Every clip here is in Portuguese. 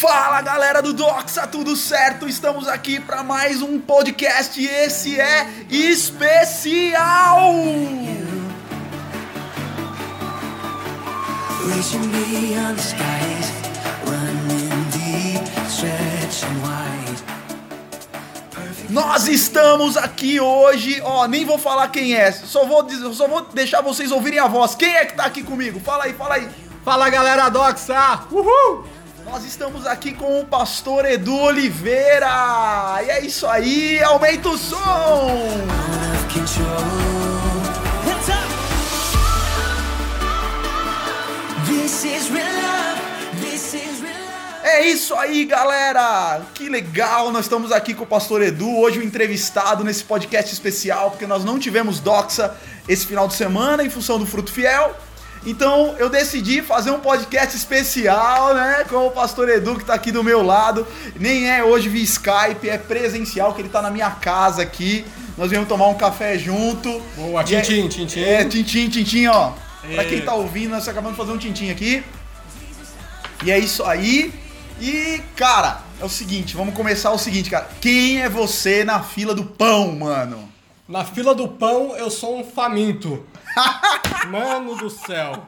Fala galera do Doxa, tudo certo? Estamos aqui para mais um podcast e esse é especial! Reaching skies, Nós estamos aqui hoje, ó, nem vou falar quem é, só vou, só vou deixar vocês ouvirem a voz. Quem é que tá aqui comigo? Fala aí, fala aí. Fala galera Doxa! Uhul! Nós estamos aqui com o pastor Edu Oliveira. E é isso aí, aumenta o som. É isso aí, galera! Que legal! Nós estamos aqui com o Pastor Edu, hoje o um entrevistado nesse podcast especial, porque nós não tivemos doxa esse final de semana em função do Fruto Fiel. Então eu decidi fazer um podcast especial, né? Com o pastor Edu que tá aqui do meu lado. Nem é hoje via Skype, é presencial, que ele tá na minha casa aqui. Nós viemos tomar um café junto. Boa, tintim, é, tintim. É, tintim, tintim, ó. E... Pra quem tá ouvindo, nós acabamos de fazer um tintim aqui. E é isso aí. E, cara, é o seguinte, vamos começar o seguinte, cara. Quem é você na fila do pão, mano? Na fila do pão, eu sou um faminto. Mano do céu.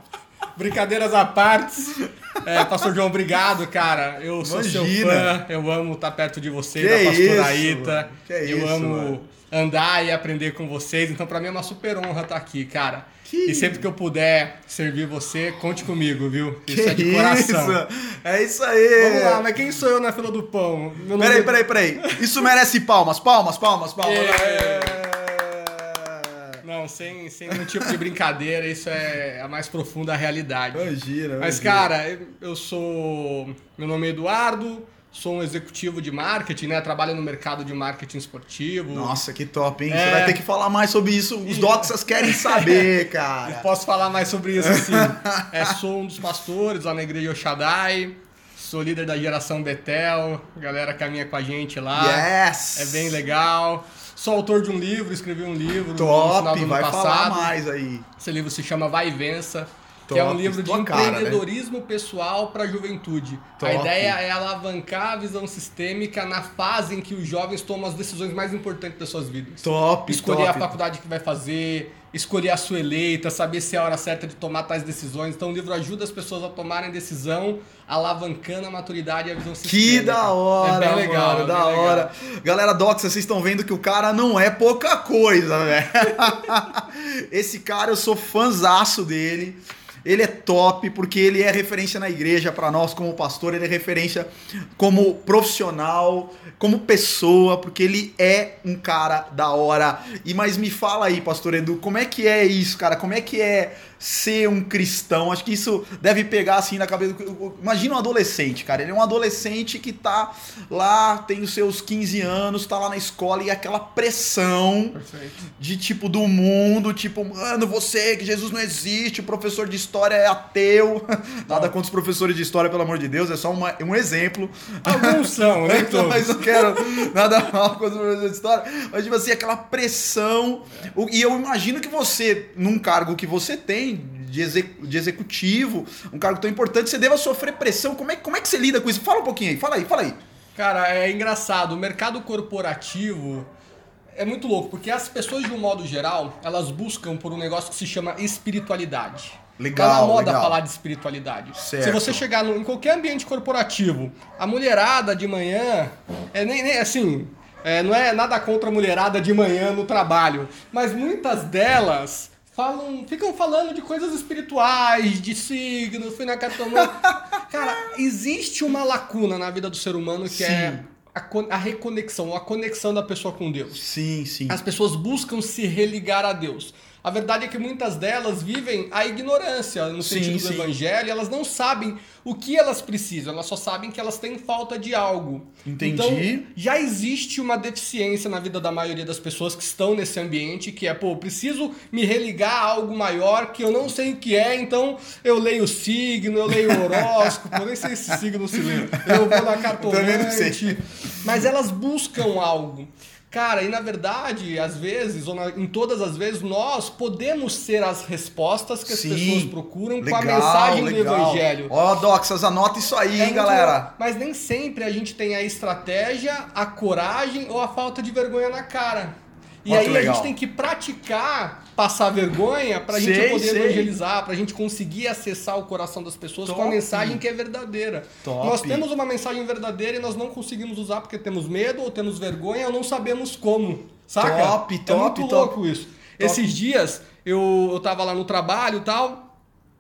Brincadeiras à parte. É, Pastor João, obrigado, cara. Eu sou Imagina. seu fã. Eu amo estar perto de você, que da pastora Aita. eu isso, amo mano. andar e aprender com vocês. Então, para mim é uma super honra estar aqui, cara. Que... E sempre que eu puder servir você, conte comigo, viu? Isso que é de coração. Isso? É isso aí. Vamos lá, mas quem sou eu na fila do pão? Meu peraí, nome... peraí, peraí. Isso merece palmas, palmas, palmas, palmas. É. Não, sem, sem nenhum tipo de brincadeira, isso é a mais profunda realidade. Imagina, Mas, cara, eu sou. Meu nome é Eduardo, sou um executivo de marketing, né? Trabalho no mercado de marketing esportivo. Nossa, que top, hein? É... Você vai ter que falar mais sobre isso. Os doxas querem saber, cara. Eu posso falar mais sobre isso, sim. é, sou um dos pastores lá na igreja Oxadai. Sou líder da geração Betel. Galera caminha com a gente lá. Yes! É bem legal. Sou autor de um livro, escrevi um livro Top, no final do ano vai passado. falar mais aí. Esse livro se chama Vai e Vença. Top, que é um livro de empreendedorismo cara, né? pessoal para a juventude. Top. A ideia é alavancar a visão sistêmica na fase em que os jovens tomam as decisões mais importantes das suas vidas. Top, Escolher top. a faculdade que vai fazer, escolher a sua eleita, saber se é a hora certa de tomar tais decisões. Então o livro ajuda as pessoas a tomarem decisão, alavancando a maturidade e a visão sistêmica. Que da hora, é bem legal, mano, é da bem hora. Legal. Galera, Docs, vocês estão vendo que o cara não é pouca coisa, velho. Esse cara, eu sou fãzaço dele. Ele é top porque ele é referência na igreja para nós como pastor, ele é referência como profissional, como pessoa, porque ele é um cara da hora. E mas me fala aí, pastor Edu, como é que é isso, cara? Como é que é ser um cristão. Acho que isso deve pegar assim na cabeça. Imagina um adolescente, cara. Ele é um adolescente que tá lá, tem os seus 15 anos, tá lá na escola e aquela pressão Perfeito. de tipo do mundo, tipo, mano, você que Jesus não existe, o professor de história é ateu. Nada contra os professores de história, pelo amor de Deus, é só uma, um exemplo. Alguns são, né? Mas não quero nada mal com os professores de história. Mas, tipo assim, aquela pressão. É. E eu imagino que você, num cargo que você tem, de, de executivo, um cargo tão importante, você deva sofrer pressão. Como é, como é que você lida com isso? Fala um pouquinho aí, fala aí, fala aí. Cara, é engraçado. O mercado corporativo é muito louco, porque as pessoas, de um modo geral, elas buscam por um negócio que se chama espiritualidade. Legal, tá na moda legal. falar de espiritualidade. Certo. Se você chegar no, em qualquer ambiente corporativo, a mulherada de manhã, é nem, nem assim, é, não é nada contra a mulherada de manhã no trabalho, mas muitas delas falam, ficam falando de coisas espirituais, de signos, fui na cartomante. Cara, existe uma lacuna na vida do ser humano que é sim. é a, a, reconexão, a conexão da pessoa com Deus. Sim, sim. As pessoas buscam se religar a Deus. A verdade é que muitas delas vivem a ignorância no sim, sentido do sim. evangelho, elas não sabem o que elas precisam, elas só sabem que elas têm falta de algo. Entendi. Então, já existe uma deficiência na vida da maioria das pessoas que estão nesse ambiente, que é, pô, preciso me religar a algo maior que eu não sei o que é, então eu leio o signo, eu leio o horóscopo, eu nem sei se signo se lê. Eu vou na cartomante. Mas elas buscam algo. Cara, e na verdade, às vezes, ou na, em todas as vezes, nós podemos ser as respostas que as Sim. pessoas procuram Legal, com a mensagem legal. do Evangelho. Ó, Doxas, anota isso aí, É hein, galera. legal. Mas nem sempre a gente tem a estratégia, a coragem ou a falta de vergonha na cara. E aí a gente tem que praticar passar vergonha pra gente Sei, poder sei. evangelizar, pra gente conseguir acessar o coração das pessoas com a Top. mensagem que é verdadeira. Top. Nós temos uma mensagem verdadeira e nós não conseguimos usar porque temos medo ou temos vergonha ou não sabemos como. Saca? Top, é top, muito top. louco isso. Esses dias eu, eu tava lá no trabalho e tal.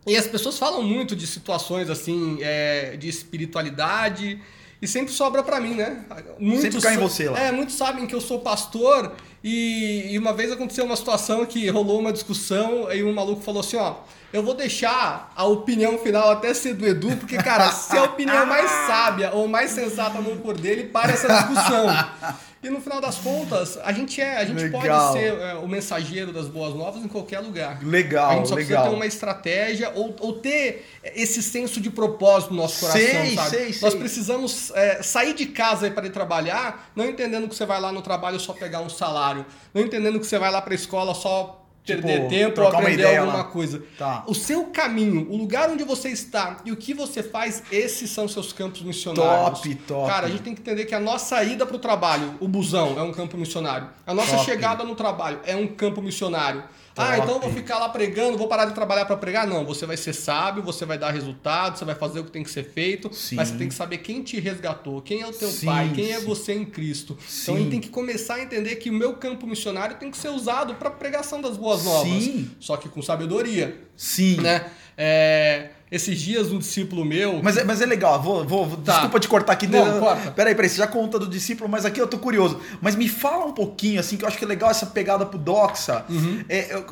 E as pessoas falam muito de situações assim, é, de espiritualidade, e sempre sobra pra mim, né? Muitos Sempre cai em você lá. É, muitos sabem que eu sou pastor, e, e uma vez aconteceu uma situação que rolou uma discussão, e um maluco falou assim: ó, eu vou deixar a opinião final até ser do Edu, porque, cara, se a opinião mais sábia ou mais sensata não for dele, para essa discussão. E no final das contas, a gente é, a gente Legal. pode ser é, o mensageiro das boas novas em qualquer lugar. Legal, A gente só precisa legal. ter uma estratégia ou, ou ter esse senso de propósito no nosso coração, Sei, sabe? sei, Nós sei. precisamos é, sair de casa para ir trabalhar, não entendendo que você vai lá no trabalho só pegar um salário, não entendendo que você vai lá para a escola só perder Tipo, tempo ou aprender alguma lá. coisa. Tá. O seu caminho, o lugar onde você está e o que você faz, esses são seus campos missionários. Top, top. Cara, a gente tem que entender que a nossa ida para o trabalho, o busão, é um campo missionário. A nossa Top. chegada no trabalho é um campo missionário. Top. Ah, então eu vou ficar lá pregando, vou parar de trabalhar para pregar? Não, você vai ser sábio, você vai dar resultado, você vai fazer o que tem que ser feito, Sim. mas você tem que saber quem te resgatou, quem é o teu Sim, pai, quem é sim. você em Cristo. Então a gente tem que começar a entender que o meu campo missionário tem que ser usado para pregação das boas novas, Sim. só que com sabedoria, Sim. né? É, esses dias um discípulo meu, Mas é, mas é legal, vou, vou, Tá. desculpa te cortar aqui. Não, corta. Peraí, peraí, você já conta do discípulo, mas aqui eu tô curioso. Mas me fala um pouquinho, assim, que eu acho que é legal essa pegada pro Doxa. Uhum. É,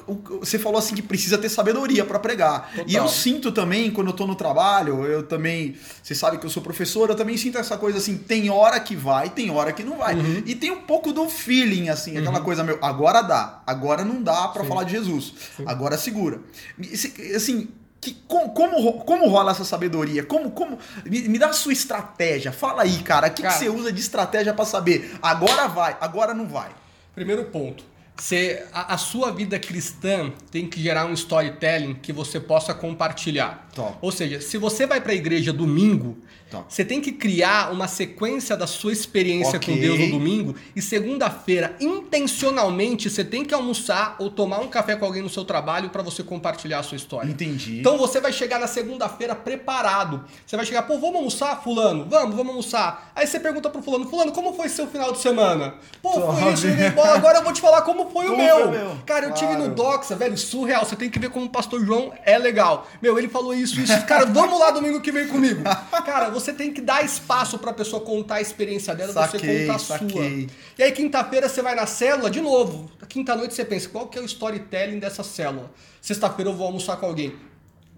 você falou assim que precisa ter sabedoria pra pregar. Total. E eu sinto também, quando eu tô no trabalho, eu também. Você sabe que eu sou professor, eu também sinto essa coisa assim: tem hora que vai, tem hora que não vai. Uhum. E tem um pouco do feeling, assim, aquela coisa, meu, agora dá, agora não dá pra Sim. falar de Jesus. Agora segura. Assim. Que, com- como, como rola essa sabedoria? Como, como me, me dá a sua estratégia. Fala aí, cara. O que, que você usa de estratégia pra saber? Agora vai, agora não vai. Primeiro ponto. Você, a, a sua vida cristã tem que gerar um storytelling que você possa compartilhar. Top. Ou seja, se você vai para a igreja domingo, Top. você tem que criar uma sequência da sua experiência Ok. com Deus no domingo e segunda-feira, intencionalmente, você tem que almoçar ou tomar um café com alguém no seu trabalho para você compartilhar a sua história. Entendi. Então você vai chegar na segunda-feira preparado. Você vai chegar, pô, vamos almoçar, fulano? Vamos, vamos almoçar. Aí você pergunta pro fulano, fulano, como foi seu final de semana? Pô, foi Top. isso, joguei bola, agora eu vou te falar como foi o meu. meu? Cara, eu tive Claro. no Doxa, velho, surreal. Você tem que ver como o pastor João é legal. Meu, ele falou isso, isso. Cara, vamos lá domingo que vem comigo. Cara, você tem que dar espaço pra pessoa contar a experiência dela, você Saquei, contar a saquei. sua. E aí, quinta-feira, você vai na célula, de novo. Quinta-noite você pensa, qual que é o storytelling dessa célula? Sexta-feira eu vou almoçar com alguém.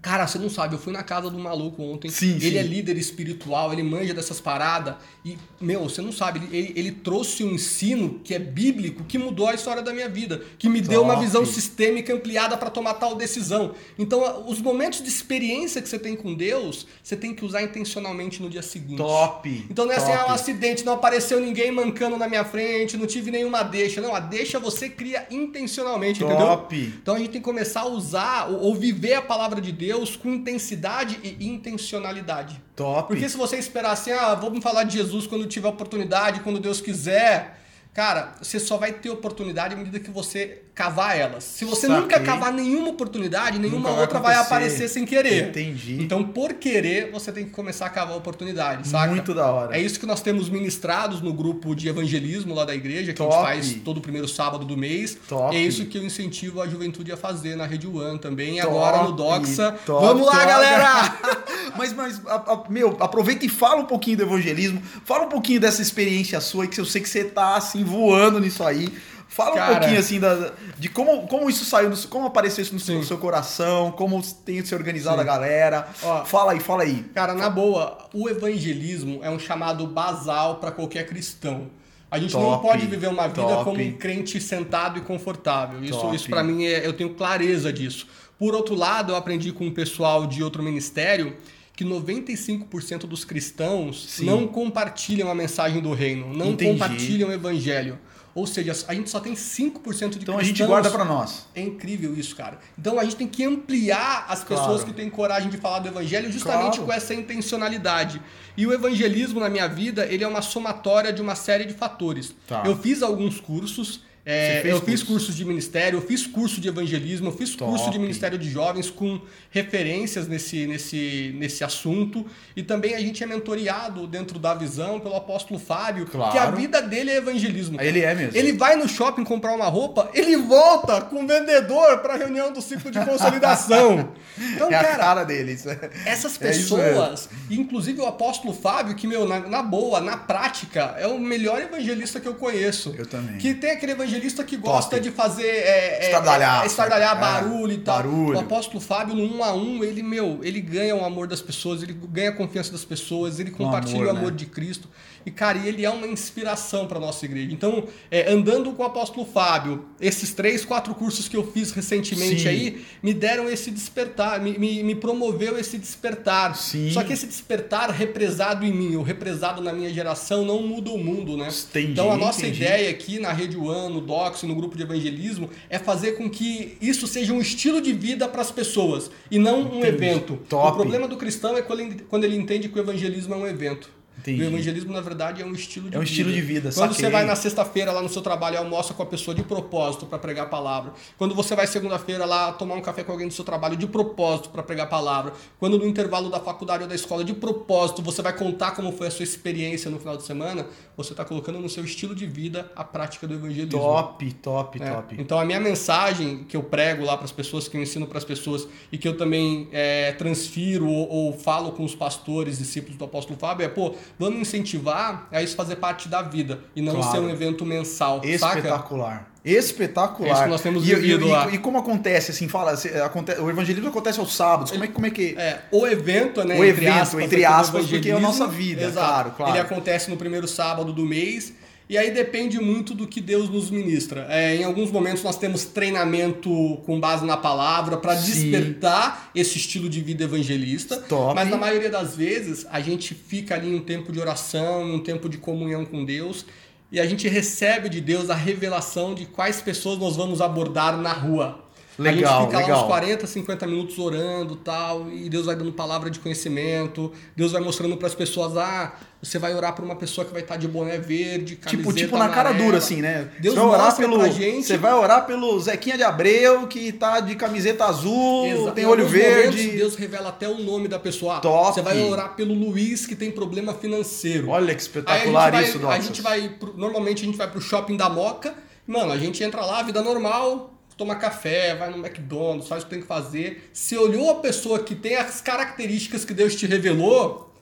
Cara, você não sabe, eu fui na casa do maluco ontem. Sim, ele sim. é líder espiritual, ele manja dessas paradas. E, meu, você não sabe, ele, ele- trouxe um ensino que é bíblico, que mudou a história da minha vida. Que me deu uma Top. visão sistêmica ampliada para tomar tal decisão. Então, os momentos de experiência que você tem com Deus, você tem que usar intencionalmente no dia seguinte. Top. Então não é assim, top. ah, um acidente, não apareceu ninguém mancando na minha frente, não tive nenhuma deixa. Não, a deixa você cria intencionalmente, entendeu? Top. Então a gente tem que começar a usar ou viver a palavra de Deus com intensidade e intencionalidade. Top. Porque se você esperar assim, ah, vamos falar de Jesus quando tiver oportunidade, quando Deus quiser. Cara, você só vai ter oportunidade à medida que você cavar elas. Se você Saquei. nunca cavar nenhuma oportunidade, nenhuma vai outra vai aparecer sem querer. Entendi. Então, por querer, você tem que começar a cavar oportunidade, saca? Muito da hora. É isso que nós temos ministrados no grupo de evangelismo lá da igreja, que a Top. gente faz todo o primeiro sábado do mês. Top. É isso que eu incentivo a juventude a fazer na Rede One também. Top, agora no Doxa. top, Vamos lá, top. galera! mas, mas a- a- meu, aproveita e fala um pouquinho do evangelismo. Fala um pouquinho dessa experiência sua, que eu sei que você tá assim voando nisso aí. Fala um Cara. pouquinho assim da, de como, como isso saiu, no, como apareceu isso no seu, no seu coração, como tem se organizado Sim. a galera. Ó. fala aí, fala aí. Cara, na boa, o evangelismo é um chamado basal para qualquer cristão. A gente não Top, pode viver uma vida top. como um crente sentado e confortável. Isso, Top. isso para mim, é, eu tenho clareza disso. Por outro lado, eu aprendi com um pessoal de outro ministério que 95% dos cristãos Sim. não compartilham a mensagem do reino, não Entendi. compartilham o evangelho. Ou seja, a gente só tem 5% de Então a gente guarda para nós. É incrível isso, cara. Então a gente tem que ampliar as pessoas claro. que têm coragem de falar do evangelho justamente claro. com essa intencionalidade. E o evangelismo na minha vida, ele é uma somatória de uma série de fatores. Tá. Eu fiz alguns cursos, é, eu curso? fiz cursos de ministério, eu fiz curso de evangelismo, eu fiz Top. curso de ministério de jovens com referências nesse, nesse, nesse assunto. E também a gente é mentoreado dentro da visão pelo apóstolo Fábio, claro. que a vida dele é evangelismo. Ele é mesmo. Ele vai no shopping comprar uma roupa, ele volta com o vendedor para a reunião do ciclo de consolidação. Então, é cara, a cara deles. Essas é pessoas, é inclusive o apóstolo Fábio, que, meu, na, na boa, na prática, é o melhor evangelista que eu conheço. Eu também. Que tem aquele evangelista evangelista que gosta Top. de fazer é, é, estardalhar, é, estardalhar é, barulho e tal. Barulho. O apóstolo Fábio, no um a um, ele, meu, ele ganha o amor das pessoas, ele ganha a confiança das pessoas, ele compartilha amor, o amor né? de Cristo. E, cara, ele é uma inspiração para nossa igreja. Então, é, andando com o apóstolo Fábio, esses três, quatro cursos que eu fiz recentemente Sim. aí, me deram esse despertar, me, me, me, promoveu esse despertar. Sim. Só que esse despertar represado em mim, o represado na minha geração, não muda o mundo, né? Entendi, então, a nossa entendi. ideia aqui na Rede One, no Docs, no grupo de evangelismo, é fazer com que isso seja um estilo de vida para as pessoas e não um entendi. evento. Top. O problema do cristão é quando ele entende que o evangelismo é um evento. Entendi. O evangelismo, na verdade, é um estilo de vida. É um vida. estilo de vida, Quando saquei. você vai na sexta-feira lá no seu trabalho e almoça com a pessoa de propósito para pregar a palavra. Quando você vai segunda-feira lá tomar um café com alguém do seu trabalho de propósito para pregar a palavra. Quando no intervalo da faculdade ou da escola de propósito você vai contar como foi a sua experiência no final de semana, você está colocando no seu estilo de vida a prática do evangelismo. Top, top, é. top. Então a minha mensagem que eu prego lá para as pessoas, que eu ensino para as pessoas e que eu também é, transfiro ou, ou falo com os pastores, discípulos do apóstolo Fábio é, pô, vamos incentivar a isso fazer parte da vida e não claro. ser um evento mensal. Espetacular. Saca? Espetacular. É isso que nós temos e, e, lá. E, como acontece, assim, fala, acontece, o evangelismo acontece aos sábados, como é, como é que... É, o evento, né, o entre evento, aspas, entre aspas, porque é a nossa vida, exato, claro, claro. Ele acontece no primeiro sábado do mês, e aí depende muito do que Deus nos ministra. É, em alguns momentos nós temos treinamento com base na palavra para despertar esse estilo de vida evangelista. Top. Mas na maioria das vezes a gente fica ali em um tempo de oração, um tempo de comunhão com Deus. E a gente recebe de Deus a revelação de quais pessoas nós vamos abordar na rua. Legal, a gente fica legal. lá uns 40, 50 minutos orando tal, e Deus vai dando palavra de conhecimento, Deus vai mostrando para as pessoas, ah, você vai orar para uma pessoa que vai estar de boné verde, Tipo, tipo na cara dura, assim, né? Deus você vai orar pelo, gente. Você vai orar pelo Zequinha de Abreu, que tá de camiseta azul, Exato. tem olho verde. Deus revela até o nome da pessoa. Top. Você vai orar pelo Luiz, que tem problema financeiro. Olha que espetacular vai, isso, Doxas. A gente vai, normalmente a gente vai pro shopping da Moca, mano, a gente entra lá, vida normal, toma café, vai no McDonald's, faz o que tem que fazer. Se olhou a pessoa que tem as características que Deus te revelou,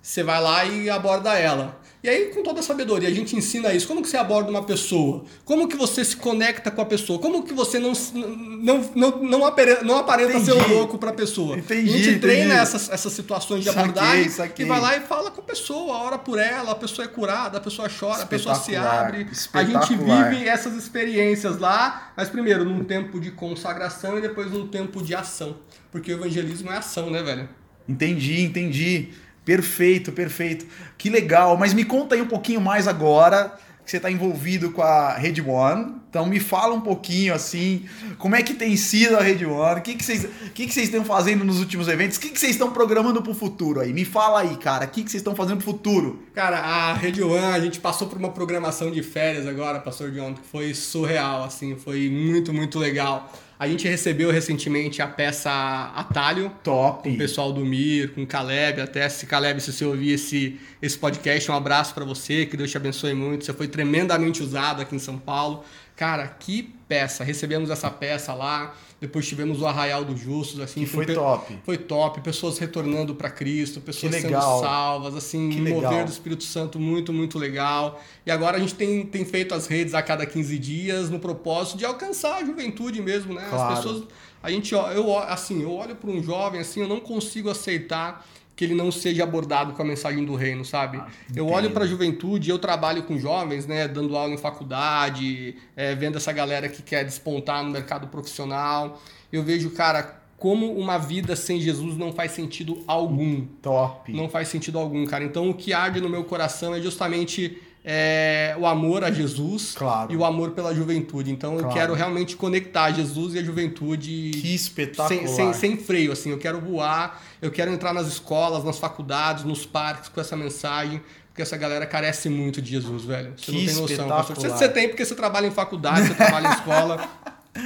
você vai lá e aborda ela. E aí, com toda a sabedoria, a gente ensina isso. Como que você aborda uma pessoa? Como que você se conecta com a pessoa? Como que você não, não, não, não, aparenta, não aparenta ser um louco para a pessoa? Entendi, a gente entendi. treina essas, essas situações de saquei, abordagem saquei. e vai lá e fala com a pessoa, ora por ela, a pessoa é curada, a pessoa chora, a pessoa se abre. A gente vive essas experiências lá, mas primeiro num tempo de consagração e depois num tempo de ação. Porque o evangelismo é ação, né, velho? Entendi, entendi. Perfeito, perfeito. Que legal. Mas me conta aí um pouquinho mais agora que você está envolvido com a Rede One. Então me fala um pouquinho assim, como é que tem sido a Rede One, o que, que, vocês, o que, que vocês estão fazendo nos últimos eventos, o que, que vocês estão programando para o futuro aí? Me fala aí, cara, o que, que vocês estão fazendo para o futuro? Cara, a Rede One, a gente passou por uma programação de férias agora, Pastor John, que foi surreal, assim, foi muito, muito legal. A gente recebeu recentemente a peça Atalho. Top. Com o pessoal do Mir, com o Caleb. Até se Caleb, se você ouvir esse, esse podcast, um abraço para você. Que Deus te abençoe muito. Você foi tremendamente usado aqui em São Paulo. Cara, que peça. Recebemos essa peça lá. Depois tivemos o Arraial dos Justos, assim. Que foi top. Foi top. Pessoas retornando para Cristo, pessoas sendo salvas, assim, que mover legal. do Espírito Santo muito, muito legal. E agora a gente tem, tem feito as redes a cada 15 dias no propósito de alcançar a juventude mesmo, né? Claro. As pessoas. A gente, eu, assim, eu olho para um jovem assim, eu não consigo aceitar que ele não seja abordado com a mensagem do reino, sabe? Ah, eu olho para a juventude, eu trabalho com jovens, né, dando aula em faculdade, é, vendo essa galera que quer despontar no mercado profissional. Eu vejo, cara, como uma vida sem Jesus não faz sentido algum. Top. Não faz sentido algum, cara. Então o que arde no meu coração é justamente é o amor a Jesus Claro. e o amor pela juventude. Então eu Claro. quero realmente conectar Jesus e a juventude Que espetacular. sem, sem, sem freio, assim. Eu quero voar, eu quero entrar nas escolas, nas faculdades, nos parques com essa mensagem. Porque essa galera carece muito de Jesus, velho. Você Que não tem noção. pastor. Você, você tem porque você trabalha em faculdade, você trabalha em escola.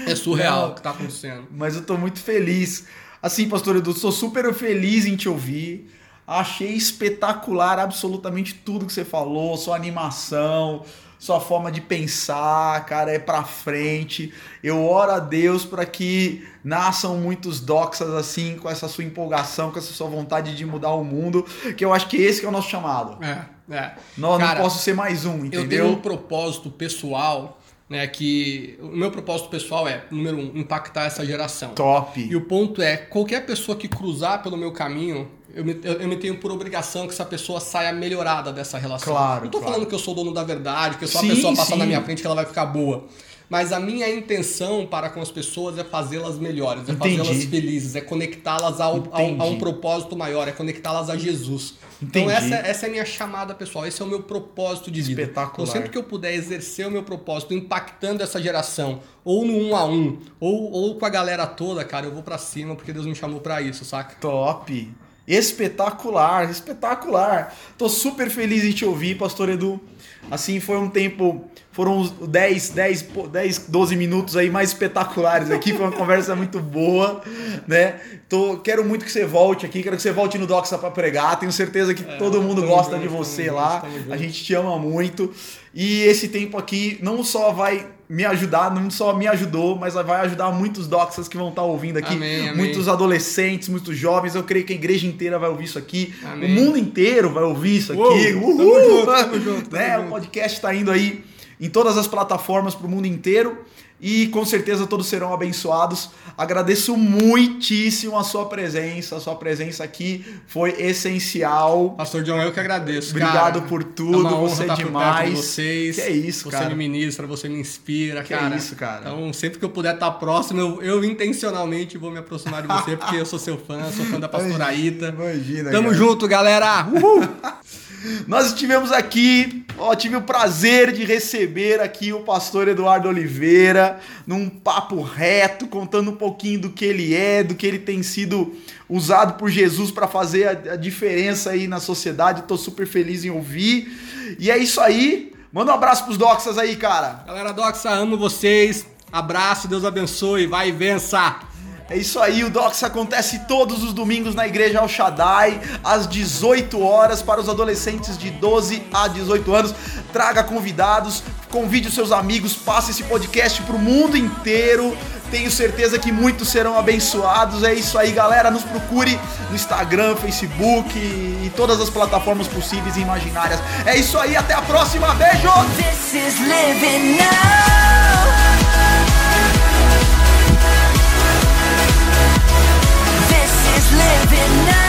É surreal Não. o que tá acontecendo. Mas eu tô muito feliz. Assim, pastor Edu, sou super feliz em te ouvir. Achei espetacular absolutamente tudo que você falou, sua animação, sua forma de pensar, cara, é pra frente. Eu oro a Deus para que nasçam muitos doxas assim, com essa sua empolgação, com essa sua vontade de mudar o mundo, que eu acho que esse que é o nosso chamado. É, é. Não, Cara, não posso ser mais um, Eu tenho um entendeu? propósito pessoal, né? Que o meu propósito pessoal é, número um, impactar essa geração. Top. E o ponto é, qualquer pessoa que cruzar pelo meu caminho, eu me, eu, eu me tenho por obrigação que essa pessoa saia melhorada dessa relação. Claro, Não tô claro. falando que eu sou dono da verdade, que só Sim, a pessoa passar na minha frente que ela vai ficar boa. Mas a minha intenção para com as pessoas é fazê-las melhores, é fazê-las felizes, é conectá-las ao, ao- a um propósito maior, é conectá-las a Jesus. Entendi. Então essa, essa é a minha chamada pessoal, esse é o meu propósito de vida. Espetacular. Então sempre que eu puder exercer o meu propósito, impactando essa geração, ou no um a um, ou, ou com a galera toda, cara, eu vou pra cima porque Deus me chamou pra isso, saca? Top. Espetacular, espetacular. Tô super feliz em te ouvir, Pastor Edu. Assim, foi um tempo, foram uns 10, 10, pô, 10, 12 minutos aí mais espetaculares aqui, foi uma conversa muito boa, né? Tô, quero muito que você volte aqui, quero que você volte no Doxa pra pregar, tenho certeza que todo mundo É, gosta junto, de você lá, junto. a gente te ama muito. E esse tempo aqui não só vai me ajudar, não só me ajudou, mas vai ajudar muitos doxas que vão estar ouvindo aqui, Amém, amém. muitos adolescentes, muitos jovens. Eu creio que a igreja inteira vai ouvir isso aqui. Amém. O mundo inteiro vai ouvir isso Uou, aqui. tamo Uhul! junto, tamo junto, tamo né? junto. O podcast está indo aí em todas as plataformas para o mundo inteiro. E com certeza todos serão abençoados. Agradeço muitíssimo a sua presença. A sua presença aqui foi essencial. Pastor John, eu que agradeço. Obrigado cara. por É tudo, uma honra você é estar demais. de vocês. Que é isso, você cara. me ministra, você me inspira, Que cara. é isso, cara. Então, sempre que eu puder estar próximo, eu, eu intencionalmente vou me aproximar de você, porque eu sou seu fã, sou fã da pastora Ita. Imagina. Tamo cara. junto, galera! Uhul! Nós estivemos aqui, ó, tive o prazer de receber aqui o pastor Eduardo Oliveira, num papo reto, contando um pouquinho do que ele é, do que ele tem sido usado por Jesus para fazer a, a diferença aí na sociedade. Tô super feliz em ouvir. E é isso aí. Manda um abraço pros doxas aí, cara. Galera Doxa, amo vocês. Abraço, Deus abençoe. Vai e vença! É isso aí, o Dox acontece todos os domingos na Igreja Al Shaddai, às 18 horas, para os adolescentes de 12 a 18 anos. Traga convidados, convide os seus amigos, passe esse podcast para o mundo inteiro. Tenho certeza que muitos serão abençoados. É isso aí, galera. Nos procure no Instagram, Facebook e todas as plataformas possíveis e imaginárias. É isso aí, até a próxima. Beijo! living now.